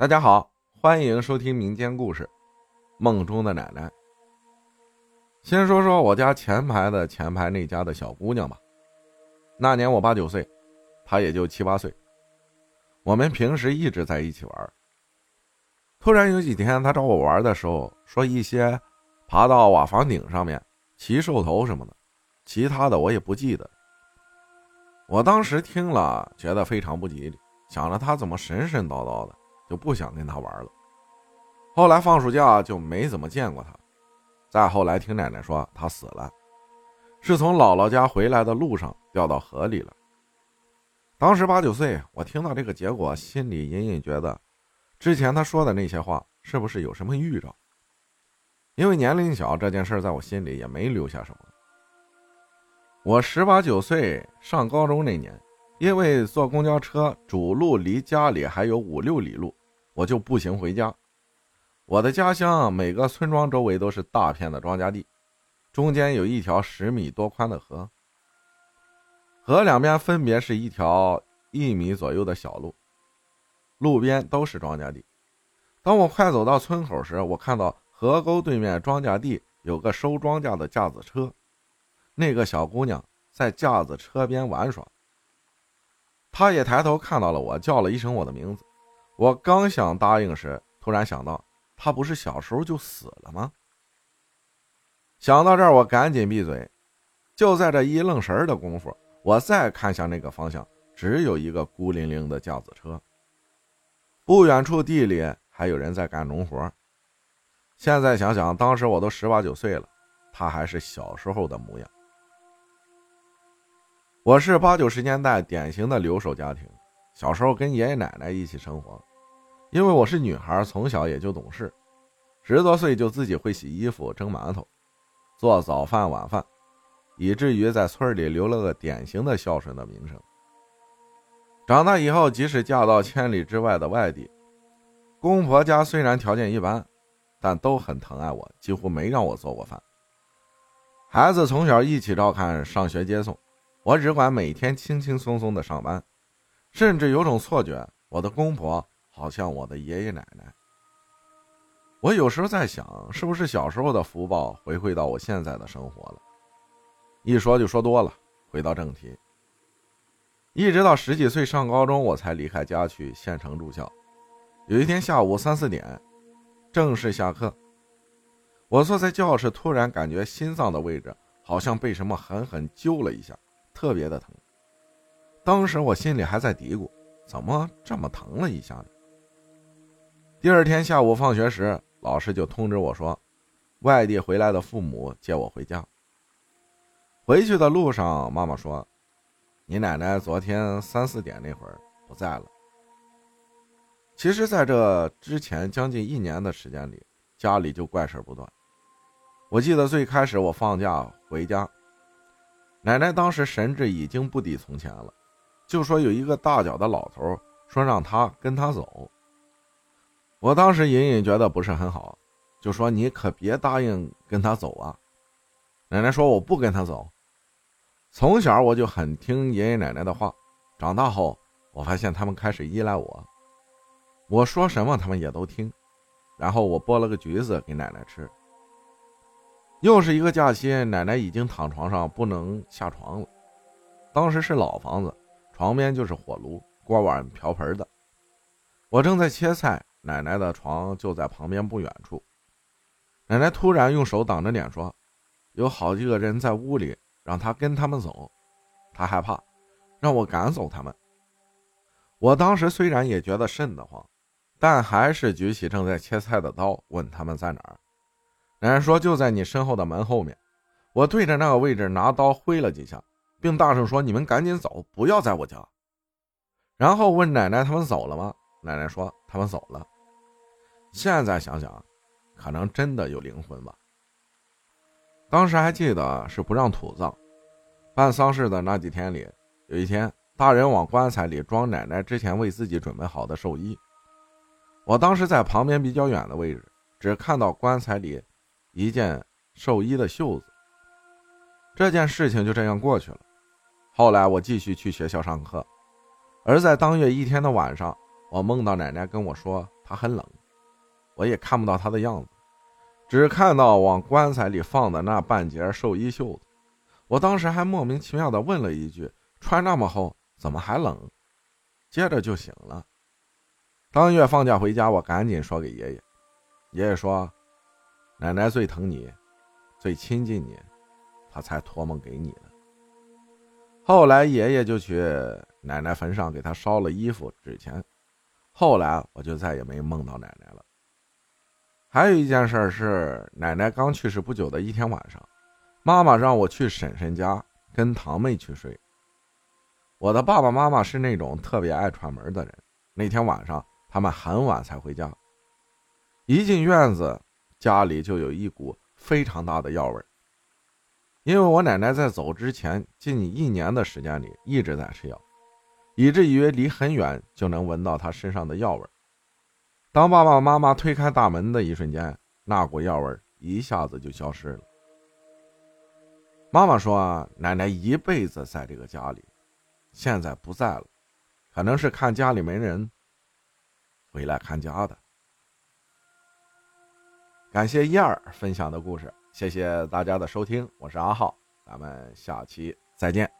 大家好，欢迎收听民间故事《梦中的奶奶》。先说说我家前排的前排那家的小姑娘吧。那年我八九岁，她也就七八岁。我们平时一直在一起玩。突然有几天，她找我玩的时候，说一些爬到瓦房顶上面、骑兽头什么的，其他的我也不记得。我当时听了，觉得非常不吉利，想着她怎么神神叨叨的，就不想跟他玩了。后来放暑假就没怎么见过他。再后来听奶奶说，他死了，是从姥姥家回来的路上掉到河里了。当时八九岁，我听到这个结果，心里隐隐觉得，之前他说的那些话是不是有什么预兆？因为年龄小，这件事在我心里也没留下什么。我十八九岁上高中那年，因为坐公交车主路离家里还有五六里路，我就步行回家。我的家乡每个村庄周围都是大片的庄稼地，中间有一条十米多宽的河。河两边分别是一条一米左右的小路，路边都是庄稼地。当我快走到村口时，我看到河沟对面庄稼地有个收庄稼的架子车，那个小姑娘在架子车边玩耍。她也抬头看到了我，叫了一声我的名字。我刚想答应时，突然想到他不是小时候就死了吗？想到这儿，我赶紧闭嘴。就在这一愣神的功夫。我再看向那个方向，只有一个孤零零的架子车。不远处地里还有人在干农活。现在想想，当时我都十八九岁了，他还是小时候的模样。我是八九十年代典型的留守家庭，小时候跟爷爷奶奶一起生活。因为我是女孩，从小也就懂事，十多岁就自己会洗衣服、蒸馒头、做早饭、晚饭。以至于在村里留了个典型的孝顺的名声。长大以后，即使嫁到千里之外的外地，公婆家虽然条件一般，但都很疼爱我，几乎没让我做过饭。孩子从小一起照看、上学接送，我只管每天轻轻松松的上班，甚至有种错觉，我的公婆好像我的爷爷奶奶。我有时候在想，是不是小时候的福报回馈到我现在的生活了？一说就说多了，回到正题。一直到十几岁上高中，我才离开家去县城住校。有一天下午三四点，正式下课，我坐在教室，突然感觉心脏的位置好像被什么狠狠揪了一下，特别的疼。当时我心里还在嘀咕：怎么这么疼了一下呢？第二天下午放学时，老师就通知我说，外地回来的父母接我回家。回去的路上，妈妈说：“你奶奶昨天三四点那会儿不在了。”其实，在这之前将近一年的时间里，家里就怪事不断。我记得最开始我放假回家，奶奶当时神志已经不抵从前了，就说有一个大脚的老头说让他跟他走。我当时隐隐觉得不是很好，就说：“你可别答应跟他走啊！”奶奶说：“我不跟他走。”从小我就很听爷爷奶奶的话，长大后我发现他们开始依赖我，我说什么他们也都听。然后我剥了个橘子给奶奶吃。又是一个假期，奶奶已经躺床上不能下床了。当时是老房子，床边就是火炉、锅碗瓢盆的。我正在切菜，奶奶的床就在旁边不远处。奶奶突然用手挡着脸说：“有好几个人在屋里。”让他跟他们走，他害怕，让我赶走他们。我当时虽然也觉得瘆得慌，但还是举起正在切菜的刀，问他们在哪儿。奶奶说就在你身后的门后面。我对着那个位置拿刀挥了几下，并大声说：“你们赶紧走，不要在我家。”然后问奶奶他们走了吗？奶奶说他们走了。现在想想，可能真的有灵魂吧。当时还记得是不让土葬，办丧事的那几天里，有一天大人往棺材里装奶奶之前为自己准备好的寿衣。我当时在旁边比较远的位置，只看到棺材里一件寿衣的袖子。这件事情就这样过去了。后来我继续去学校上课，而在当月一天的晚上，我梦到奶奶跟我说，她很冷，我也看不到他的样子，只看到往棺材里放的那半截寿衣袖子。我当时还莫名其妙的问了一句：“穿那么厚，怎么还冷？”接着就醒了。当月放假回家，我赶紧说给爷爷。爷爷说：“奶奶最疼你，最亲近你，他才托梦给你的。”后来爷爷就去奶奶坟上给她烧了衣服、纸钱。后来我就再也没梦到奶奶了。还有一件事是，奶奶刚去世不久的一天晚上，妈妈让我去婶婶家跟堂妹去睡。我的爸爸妈妈是那种特别爱串门的人，那天晚上他们很晚才回家。一进院子，家里就有一股非常大的药味儿因为我奶奶在走之前近一年的时间里一直在吃药，以至于离很远就能闻到她身上的药味儿当爸爸妈妈推开大门的一瞬间，那股药味一下子就消失了。妈妈说：“奶奶一辈子在这个家里，现在不在了，可能是看家里没人，回来看家的。”感谢燕儿分享的故事，谢谢大家的收听，我是阿浩，咱们下期再见。